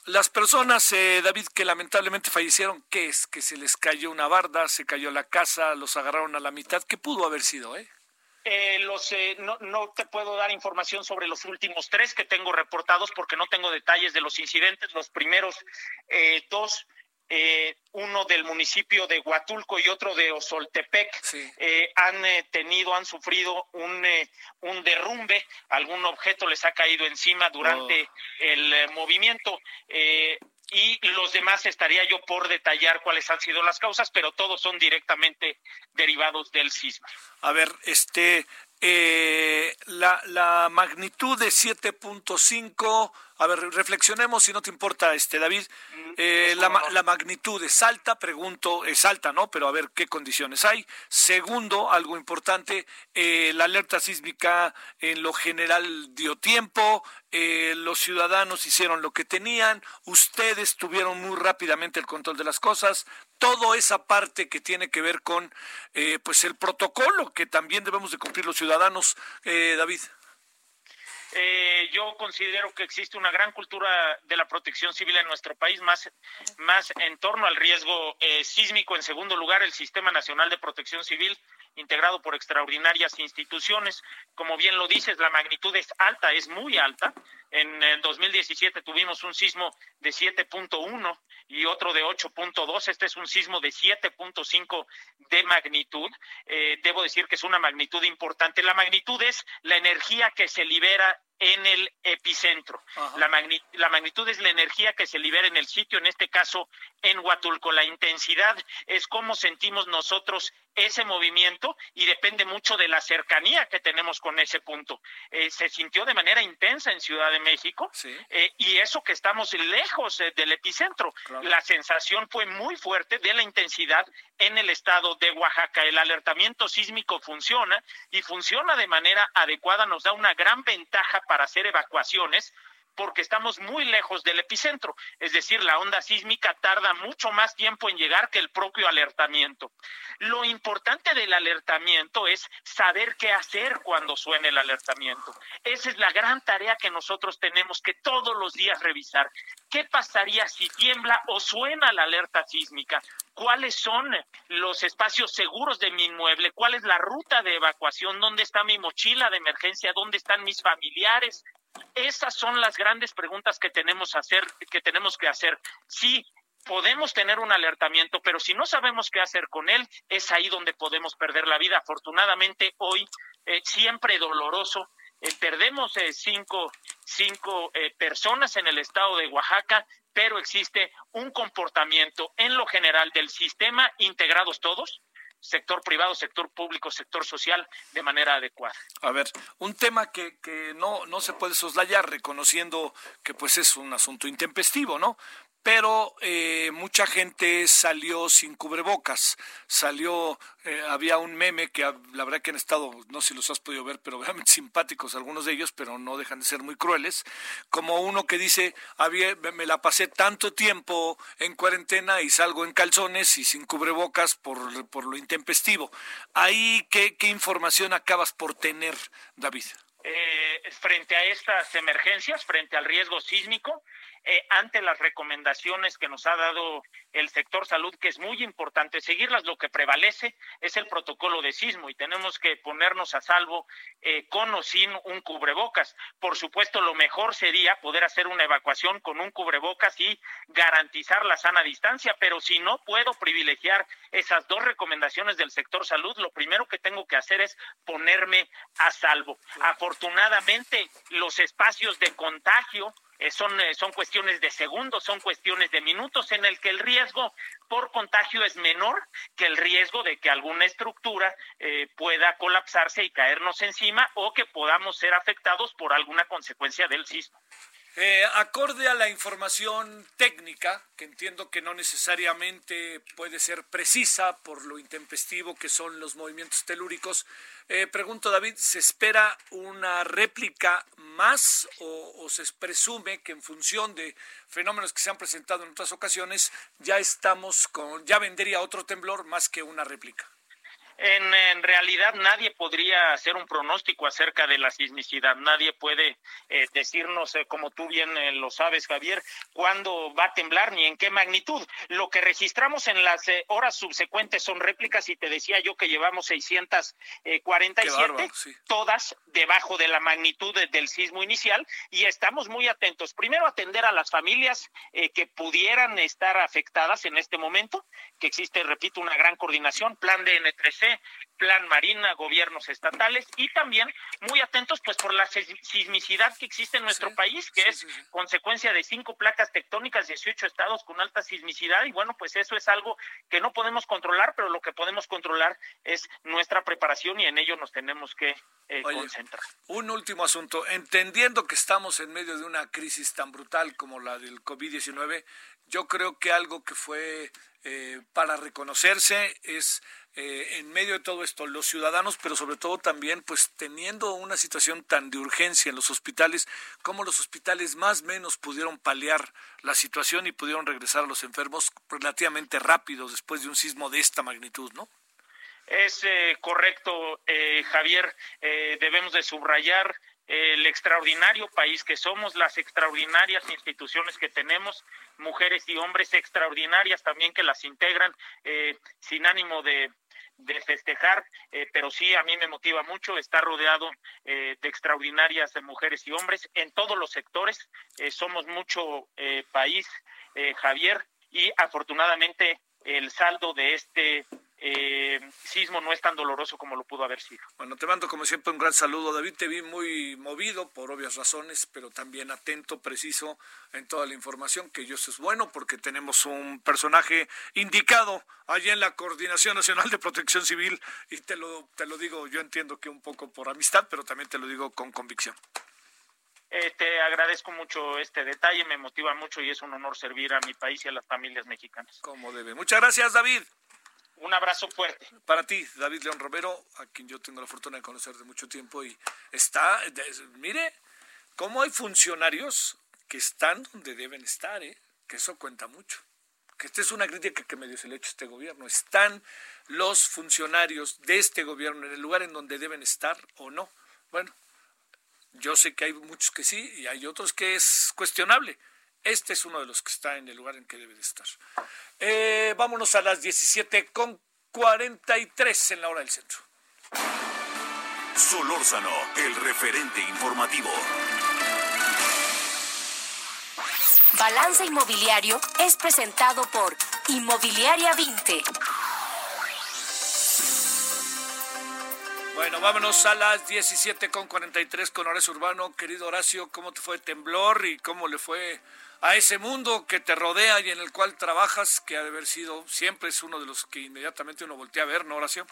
las personas, eh, David, que lamentablemente fallecieron, ¿qué es? Que se les cayó una barda, se cayó la casa, los agarraron a la mitad. ¿Qué pudo haber sido, eh? Eh, los, eh, no, no, te puedo dar información sobre los últimos tres que tengo reportados porque no tengo detalles de los incidentes. Los primeros eh, dos eh, uno del municipio de Huatulco y otro de Osoltepec, eh, han eh, tenido, han sufrido un, un derrumbe, algún objeto les ha caído encima durante oh. el movimiento. y los demás estaría yo por detallar cuáles han sido las causas, pero todos son directamente derivados del sismo. A ver, este, la, la magnitud de 7.5 a ver, reflexionemos si no te importa, este David. Mm, eh, la, magnitud es alta, pregunto, es alta, ¿no? Pero a ver qué condiciones hay. Segundo, algo importante, eh, la alerta sísmica en lo general dio tiempo, eh, los ciudadanos hicieron lo que tenían, ustedes tuvieron muy rápidamente el control de las cosas, toda esa parte que tiene que ver con pues el protocolo que también debemos de cumplir los ciudadanos, David. Eh, yo considero que existe una gran cultura de la protección civil en nuestro país, más, más en torno al riesgo eh, sísmico. En segundo lugar, el Sistema Nacional de Protección Civil, integrado por extraordinarias instituciones. Como bien lo dices, la magnitud es alta, es muy alta. En el 2017 tuvimos un sismo de 7.1 y otro de 8.2. Este es un sismo de 7.5 de magnitud. Eh, debo decir que es una magnitud importante. La magnitud es la energía que se libera en el epicentro. La, la, magnitud es la energía que se libera en el sitio, en este caso en Huatulco. La intensidad es cómo sentimos nosotros ese movimiento y depende mucho de la cercanía que tenemos con ese punto. Eh, se sintió de manera intensa en Ciudad de México eh, y eso que estamos lejos eh, del epicentro. La sensación fue muy fuerte de la intensidad en el estado de Oaxaca. El alertamiento sísmico funciona y funciona de manera adecuada, nos da una gran ventaja para hacer evacuaciones porque estamos muy lejos del epicentro, es decir, la onda sísmica tarda mucho más tiempo en llegar que el propio alertamiento. Lo importante del alertamiento es saber qué hacer cuando suene el alertamiento. Esa es la gran tarea que nosotros tenemos que todos los días revisar. ¿Qué pasaría si tiembla o suena la alerta sísmica? cuáles son los espacios seguros de mi inmueble, cuál es la ruta de evacuación, dónde está mi mochila de emergencia, dónde están mis familiares, esas son las grandes preguntas que tenemos, hacer, que, tenemos que hacer. Sí, podemos tener un alertamiento, pero si no sabemos qué hacer con él, es ahí donde podemos perder la vida. Afortunadamente, hoy, eh, siempre doloroso, eh, perdemos eh, cinco, cinco personas en el estado de Oaxaca, pero existe un comportamiento en lo general del sistema, integrados todos, sector privado, sector público, sector social de manera adecuada. A ver, un tema que, que no, no se puede soslayar reconociendo que pues es un asunto intempestivo, ¿no? Pero eh, mucha gente salió sin cubrebocas, salió, eh, había un meme que la verdad que han estado, no sé si los has podido ver, pero (laughs) realmente simpáticos algunos de ellos, pero no dejan de ser muy crueles, como uno que dice, había, me la pasé tanto tiempo en cuarentena y salgo en calzones y sin cubrebocas por, por lo intempestivo. Ahí, ¿qué, ¿qué información acabas por tener, David? Eh, frente a estas emergencias, frente al riesgo sísmico, eh, ante las recomendaciones que nos ha dado el sector salud, que es muy importante seguirlas. Lo que prevalece es el protocolo de sismo y tenemos que ponernos a salvo eh, con o sin un cubrebocas. Por supuesto, lo mejor sería poder hacer una evacuación con un cubrebocas y garantizar la sana distancia, pero si no puedo privilegiar esas dos recomendaciones del sector salud, lo primero que tengo que hacer es ponerme a salvo. Afortunadamente, los espacios de contagio eh, son, eh, son cuestiones de segundos, son cuestiones de minutos en el que el riesgo por contagio es menor que el riesgo de que alguna estructura eh, pueda colapsarse y caernos encima o que podamos ser afectados por alguna consecuencia del sismo. Eh, acorde a la información técnica, que entiendo que no necesariamente puede ser precisa por lo intempestivo que son los movimientos telúricos, eh, pregunto David, ¿se espera una réplica más o, o, se presume que en función de fenómenos que se han presentado en otras ocasiones ya estamos con, ya vendría otro temblor más que una réplica? En, realidad nadie podría hacer un pronóstico acerca de la sismicidad, nadie puede eh, decirnos, eh, como tú bien eh, lo sabes, Javier, cuándo va a temblar ni en qué magnitud. Lo que registramos en las horas subsecuentes son réplicas y te decía yo que llevamos 647, todas debajo de la magnitud del sismo inicial y estamos muy atentos. Primero, atender a las familias que pudieran estar afectadas en este momento, que existe, repito, una gran coordinación, plan de N3C, Plan Marina, gobiernos estatales y también muy atentos pues por la sismicidad que existe en nuestro país, que es consecuencia de cinco placas tectónicas, 18 estados con alta sismicidad y bueno, pues eso es algo que no podemos controlar, pero lo que podemos controlar es nuestra preparación y en ello nos tenemos que eh, concentrar. Un último asunto, entendiendo que estamos en medio de una crisis tan brutal como la del COVID-19, yo creo que algo que fue eh, para reconocerse es eh, en medio de todo esto los ciudadanos, pero sobre todo también pues teniendo una situación tan de urgencia en los hospitales, como los hospitales más o menos pudieron paliar la situación y pudieron regresar a los enfermos relativamente rápido después de un sismo de esta magnitud, ¿no? Es eh, correcto, eh, Javier. debemos de subrayar el extraordinario país que somos, las extraordinarias instituciones que tenemos, mujeres y hombres extraordinarias también que las integran, sin ánimo de, de festejar, eh, pero sí a mí me motiva mucho estar rodeado eh, de extraordinarias mujeres y hombres en todos los sectores. Eh, somos mucho país, Javier, y afortunadamente el saldo de este eh, sismo no es tan doloroso como lo pudo haber sido. Bueno, te mando como siempre un gran saludo, David. Te vi muy movido por obvias razones, pero también atento, preciso en toda la información, que yo eso es bueno porque tenemos un personaje indicado allí en la Coordinación Nacional de Protección Civil y te lo, te lo digo, yo entiendo que un poco por amistad, pero también te lo digo con convicción. Eh, te agradezco mucho este detalle, me motiva mucho y es un honor servir a mi país y a las familias mexicanas. Como debe. Muchas gracias, David. Un abrazo fuerte. Para ti, David León Romero, a quien yo tengo la fortuna de conocer de mucho tiempo y está, mire, cómo hay funcionarios que están donde deben estar, ¿eh? que eso cuenta mucho. Que esta es una crítica que medio se le ha hecho a este gobierno. ¿Están los funcionarios de este gobierno en el lugar en donde deben estar o no? Bueno, yo sé que hay muchos que sí y hay otros que es cuestionable. Este es uno de los que está en el lugar en que debe de estar. Eh, vámonos a las 17 con 43 en la hora del centro. Solórzano, el referente informativo. Balance Inmobiliario es presentado por Inmobiliaria 20. Bueno, vámonos a las 17 con 43 con Horacio Urbano. Querido Horacio, ¿cómo te fue temblor y cómo le fue a ese mundo que te rodea y en el cual trabajas, que ha de haber sido, siempre es uno de los que inmediatamente uno voltea a ver, ¿no, Horacio?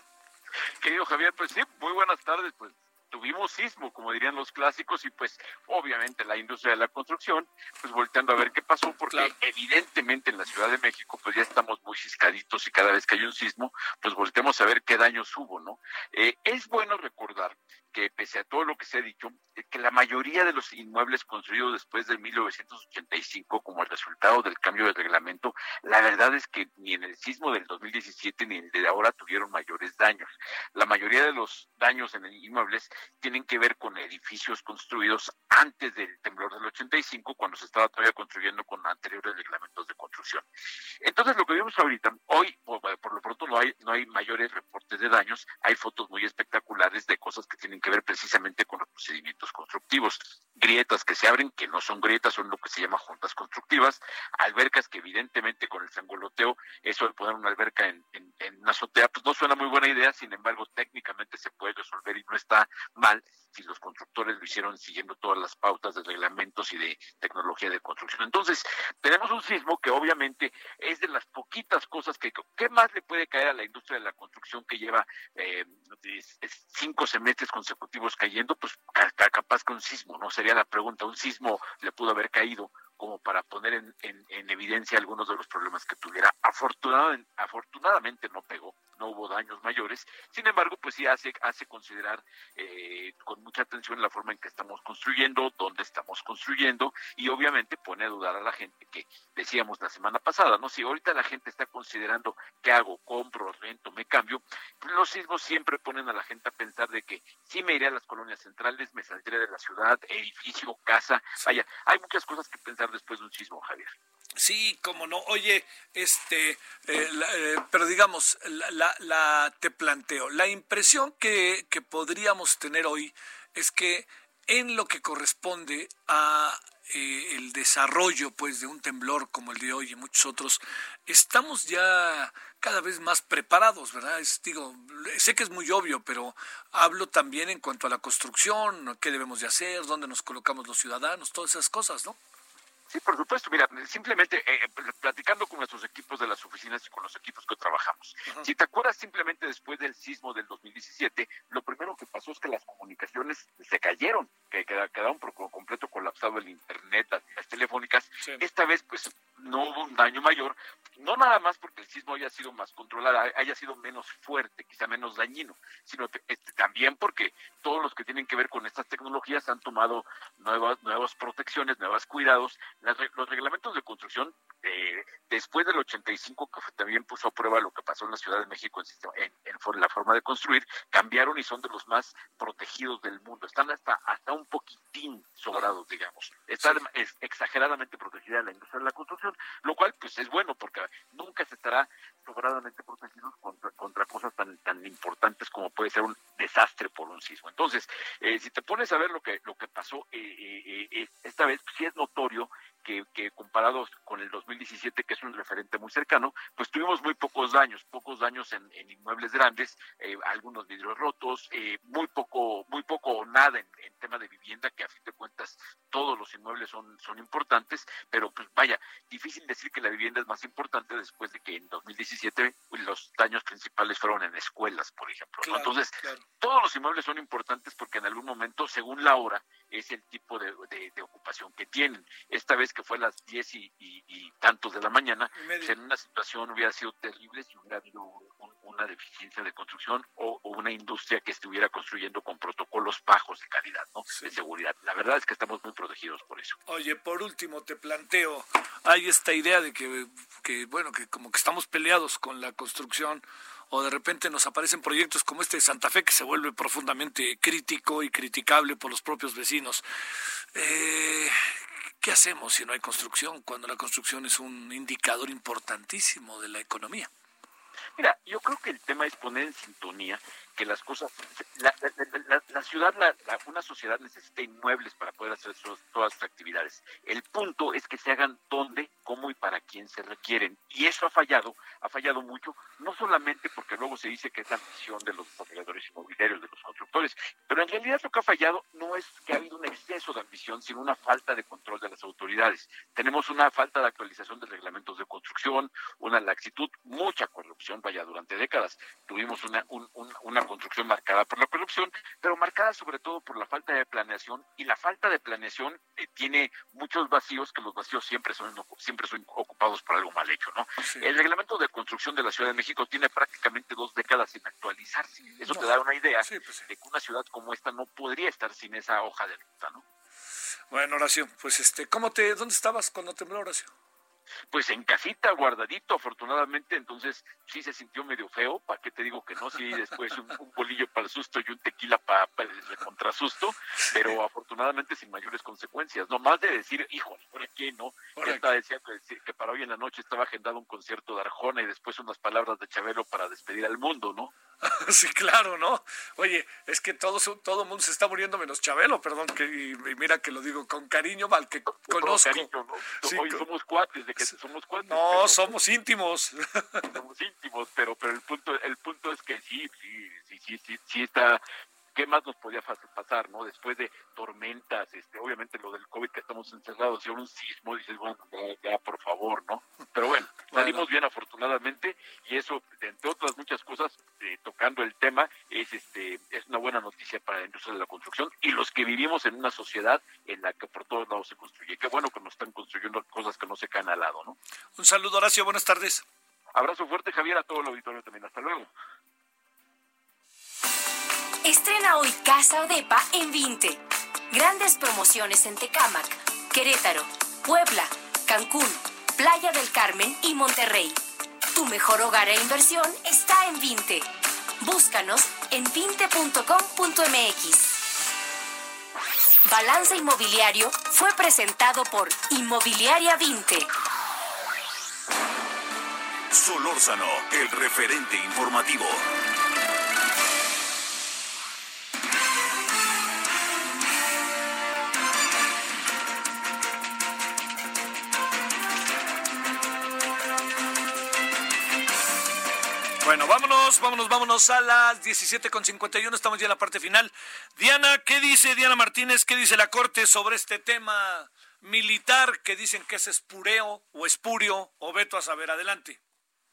Querido Javier, pues sí, muy buenas tardes, pues tuvimos sismo, como dirían los clásicos, y pues obviamente la industria de la construcción, pues volteando a ver qué pasó, porque evidentemente en la Ciudad de México, pues ya estamos muy ciscaditos y cada vez que hay un sismo, pues volteamos a ver qué daños hubo, ¿no? Eh, es bueno recordar que pese a todo lo que se ha dicho, eh, que la mayoría de los inmuebles construidos después de 1985 como el resultado del cambio de reglamento, la verdad es que ni en el sismo del 2017 ni el de ahora tuvieron mayores daños. La mayoría de los daños en inmuebles tienen que ver con edificios construidos antes del temblor del 85, cuando se estaba todavía construyendo con anteriores reglamentos de construcción. Entonces, lo que vemos ahorita, hoy, por, por lo pronto no hay, no hay mayores reportes de daños, hay fotos muy espectaculares de cosas que tienen que ver precisamente con los procedimientos constructivos. Grietas que se abren, que no son grietas, son lo que se llama juntas constructivas, albercas que evidentemente con el sangoloteo, eso de poner una alberca en, en, una azotea, pues no suena muy buena idea, sin embargo técnicamente se puede resolver y no está mal si los constructores lo hicieron siguiendo todas las pautas de reglamentos y de tecnología de construcción. Entonces, tenemos un sismo que obviamente es de las poquitas cosas que, ¿qué más le puede caer a la industria de la construcción que lleva eh, cinco semestres consecutivos cayendo? Pues capaz que un sismo, ¿no? Sería la pregunta, un sismo le pudo haber caído como para poner en, en, evidencia algunos de los problemas que tuviera. Afortunadamente, afortunadamente no pegó, no hubo daños mayores, sin embargo, pues sí hace, hace considerar eh, con mucha atención la forma en que estamos construyendo, dónde estamos construyendo, y obviamente pone a dudar a la gente que decíamos la semana pasada, ¿no? Si ahorita la gente está considerando qué hago, compro, rento, me cambio, pues los sismos siempre ponen a la gente a pensar de que sí me iré a las colonias centrales, me saldré de la ciudad, edificio, casa, vaya, hay muchas cosas que pensar después de un sismo, Javier. Sí, como no. Oye, este, eh, eh, pero digamos, la, la, te planteo, la impresión que, que podríamos tener hoy es que en lo que corresponde a eh, el desarrollo pues de un temblor como el de hoy y muchos otros estamos ya cada vez más preparados verdad digo sé que es muy obvio pero hablo también en cuanto a la construcción qué debemos de hacer dónde nos colocamos los ciudadanos todas esas cosas no Sí, por supuesto. Mira, simplemente eh, eh, platicando con nuestros equipos de las oficinas y con los equipos que trabajamos. Si te acuerdas, simplemente después del sismo del 2017, lo primero que pasó es que las comunicaciones se cayeron, que quedaron por completo colapsado el Internet, las telefónicas. Esta vez, pues, no hubo un daño mayor, no nada más porque el sismo haya sido más controlado, haya sido menos fuerte, quizá menos dañino, sino este, también porque todos los que tienen que ver con estas tecnologías han tomado nuevas, nuevas protecciones, nuevos cuidados. Los reglamentos de construcción, eh, después del 85, que también puso a prueba lo que pasó en la Ciudad de México en, en, la forma de construir, cambiaron y son de los más protegidos del mundo. Están hasta, hasta un poquitín sobrados, digamos. Está exageradamente protegida la industria de la construcción, lo cual pues es bueno porque nunca se estará sobradamente protegidos contra, contra cosas tan, tan importantes como puede ser un desastre por un sismo. Entonces, eh, si te pones a ver lo que, lo que pasó, eh, eh, esta vez sí es notorio que, que, comparados con el 2017, que es un referente muy cercano, pues tuvimos muy pocos daños, pocos daños en, inmuebles grandes, algunos vidrios rotos, muy poco, muy poco o nada en, tema de vivienda, que a fin de cuentas todos los inmuebles son, son importantes, pero pues vaya, difícil decir que la vivienda es más importante después de que en 2017 los daños principales fueron en escuelas, por ejemplo. Entonces, todos los inmuebles son importantes porque en algún momento, según la hora, es el tipo de, ocupación que tienen. Esta vez que fue a las 10 y, tantos de la mañana, pues, en una situación hubiera sido terrible si hubiera habido una deficiencia de construcción o, una industria que estuviera construyendo con protocolos bajos de calidad, ¿no? De seguridad. La verdad es que estamos muy protegidos por eso. Oye, por último, te planteo, hay esta idea de que, que bueno, que como que estamos peleados con la construcción o de repente nos aparecen proyectos como este de Santa Fe que se vuelve profundamente crítico y criticable por los propios vecinos. Eh, ¿Qué hacemos si no hay construcción cuando la construcción es un indicador importantísimo de la economía? Mira, yo creo que el tema es poner en sintonía que las cosas, la, la, ciudad, una sociedad necesita inmuebles para poder hacer todas sus actividades. El punto es que se hagan donde, cómo y para quién se requieren. Y eso ha fallado, ha fallado mucho, no solamente porque luego se dice que es la misión de los desarrolladores inmobiliarios, de los constructores, pero en realidad lo que ha fallado no es que ha habido un exceso de ambición, sino una falta de control de las autoridades. Tenemos una falta de actualización de reglamentos de construcción, una laxitud, mucha corrupción, vaya, durante décadas tuvimos una, una construcción marcada por la corrupción, pero marcada sobre todo por la falta de planeación y la falta de planeación eh, tiene muchos vacíos que los vacíos siempre son siempre son ocupados por algo mal hecho, ¿no? El reglamento de construcción de la Ciudad de México tiene prácticamente dos décadas sin actualizarse. Eso te da una idea pues de que una ciudad como esta no podría estar sin esa hoja de ruta, ¿no? Bueno, Horacio, pues este, ¿cómo te, dónde estabas cuando tembló, Horacio? Pues en casita, guardadito, afortunadamente, entonces sí se sintió medio feo, ¿para qué te digo que no? Sí, después un, bolillo para el susto y un tequila para, para el contrasusto, pero afortunadamente sin mayores consecuencias, no más de decir, híjole, ¿por qué no? Ya estaba decía que, para hoy en la noche estaba agendado un concierto de Arjona y después unas palabras de Chabelo para despedir al mundo, ¿no? (laughs) sí, claro, ¿no? Oye, es que todo todo mundo se está muriendo menos Chabelo, perdón, que y, mira que lo digo con cariño, mal que conozco. Hoy somos cuates, de que somos cuates. No, somos íntimos. (laughs) Somos íntimos, pero pero el punto el punto es que sí, sí, sí, sí, sí, sí está ¿qué más nos podía pasar, no? Después de tormentas, este, obviamente lo del COVID que estamos encerrados y ahora un sismo, dices, bueno, ya, por favor, ¿no? Pero bueno, salimos bien afortunadamente y eso, entre otras muchas cosas, eh, tocando el tema, es este es una buena noticia para la industria de la construcción y los que vivimos en una sociedad en la que por todos lados se construye. Qué bueno que nos están construyendo cosas que no se caen al lado, ¿no? Un saludo, Horacio, buenas tardes. Abrazo fuerte, Javier, a todo el auditorio también. Hasta luego. Estrena hoy Casa Odepa en 20. Grandes promociones en Tecámac, Querétaro, Puebla, Cancún, Playa del Carmen y Monterrey. Tu mejor hogar e inversión está en 20. Búscanos en 20.com.mx. Balance Inmobiliario fue presentado por Inmobiliaria 20. Solórzano, el referente informativo. Vámonos, vámonos, a las 17.51, estamos ya en la parte final. Diana, ¿qué dice Diana Martínez? ¿Qué dice la Corte sobre este tema militar que dicen que es espureo o espurio o veto a saber? Adelante.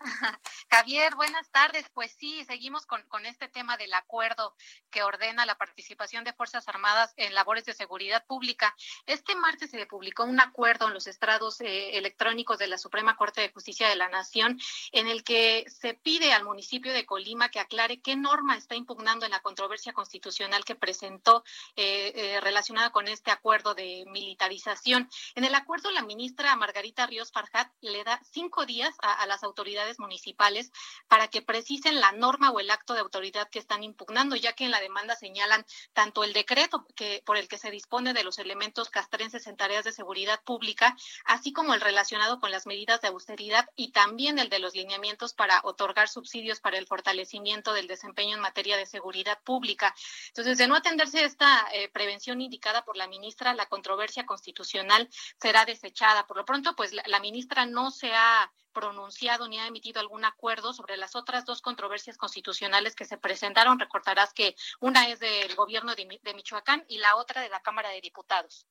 (laughs) Javier, buenas tardes. Pues sí, seguimos con, este tema del acuerdo que ordena la participación de Fuerzas Armadas en labores de seguridad pública. Este martes se publicó un acuerdo en los estrados eh, electrónicos de la Suprema Corte de Justicia de la Nación en el que se pide al municipio de Colima que aclare qué norma está impugnando en la controversia constitucional que presentó eh, eh, relacionada con este acuerdo de militarización. En el acuerdo, la ministra Margarita Ríos Farjat le da cinco días a las autoridades municipales para que precisen la norma o el acto de autoridad que están impugnando, ya que en la demanda señalan tanto el decreto que por el que se dispone de los elementos castrenses en tareas de seguridad pública, así como el relacionado con las medidas de austeridad y también el de los lineamientos para otorgar subsidios para el fortalecimiento del desempeño en materia de seguridad pública. Entonces, de no atenderse esta eh, prevención indicada por la ministra, la controversia constitucional será desechada. Por lo pronto, pues la ministra no se ha pronunciado ni ha emitido algún acuerdo sobre las otras dos controversias constitucionales que se presentaron. Recordarás que una es del gobierno de, Michoacán y la otra de la Cámara de Diputados.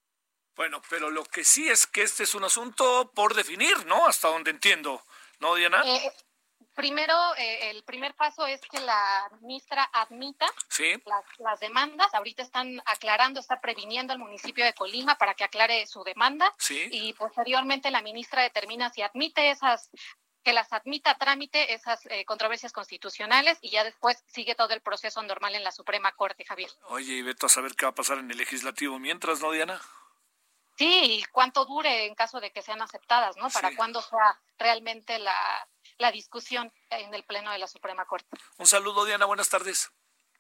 Bueno, pero lo que sí es que este es un asunto por definir, ¿no? Hasta donde entiendo, ¿no, Diana? Eh, Primero, eh, el primer paso es que la ministra admita las, demandas. Ahorita están aclarando, está previniendo al municipio de Colima para que aclare su demanda. Y posteriormente la ministra determina si admite esas que las admita a trámite esas eh, controversias constitucionales y ya después sigue todo el proceso normal en la Suprema Corte, Javier. Oye, y Beto, a saber qué va a pasar en el legislativo mientras, ¿no, Diana? Sí, y cuánto dure en caso de que sean aceptadas, ¿no? Para cuándo sea realmente la, la discusión en el Pleno de la Suprema Corte. Un saludo, Diana, buenas tardes.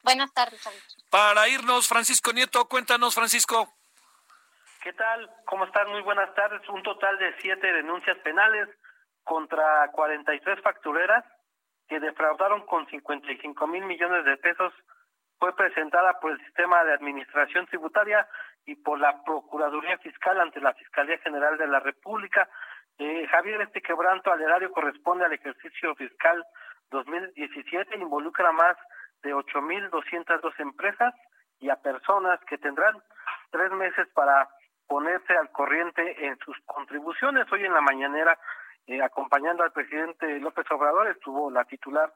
Buenas tardes, Para irnos, Francisco Nieto, cuéntanos, Francisco. ¿Qué tal? ¿Cómo están? Muy buenas tardes. Un total de siete denuncias penales contra 43 factureras que defraudaron con 55 mil millones de pesos fue presentada por el Sistema de Administración Tributaria y por la Procuraduría Fiscal ante la Fiscalía General de la República Eh, Javier, este quebranto al erario corresponde al ejercicio fiscal 2017, involucra más de 8.202 empresas y a personas que tendrán tres meses para ponerse al corriente en sus contribuciones. Hoy en la mañanera, eh, acompañando al presidente López Obrador, estuvo la titular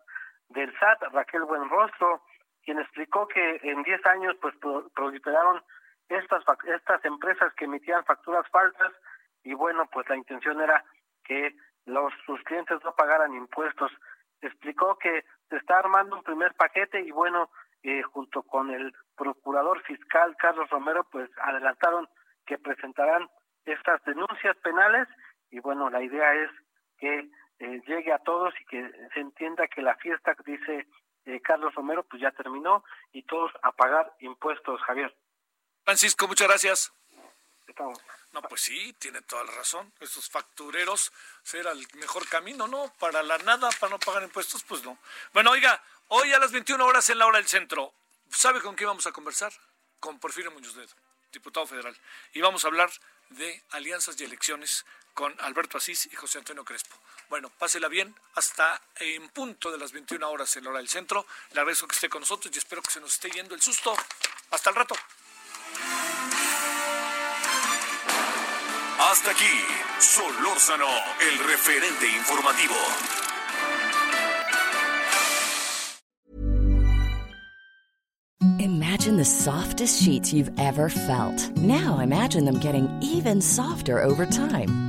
del SAT, Raquel Buenrostro, quien explicó que en 10 años pues proliferaron estas estas empresas que emitían facturas falsas y bueno, pues la intención era que los sus clientes no pagaran impuestos. Explicó que se está armando un primer paquete y bueno, eh, junto con el procurador fiscal Carlos Romero, pues adelantaron que presentarán estas denuncias penales y bueno, la idea es que eh, llegue a todos y que se entienda que la fiesta, dice eh, Carlos Romero, pues ya terminó y todos a pagar impuestos, Javier. Francisco, muchas gracias. No, pues sí, tiene toda la razón. Esos factureros será el mejor camino, ¿no? Para la nada, para no pagar impuestos, pues no. Bueno, oiga, hoy a las 21 horas en la hora del centro, ¿sabe con quién vamos a conversar? Con Porfirio Muñoz Ledo, diputado federal. Y vamos a hablar de alianzas y elecciones con Alberto Asís y José Antonio Crespo. Bueno, pásela bien hasta en punto de las 21 horas en la hora del centro. Le agradezco que esté con nosotros y espero que se nos esté yendo el susto. Hasta el rato. Hasta aquí, Solórzano, el referente informativo. Imagine the softest sheets you've ever felt. Now imagine them getting even softer over time.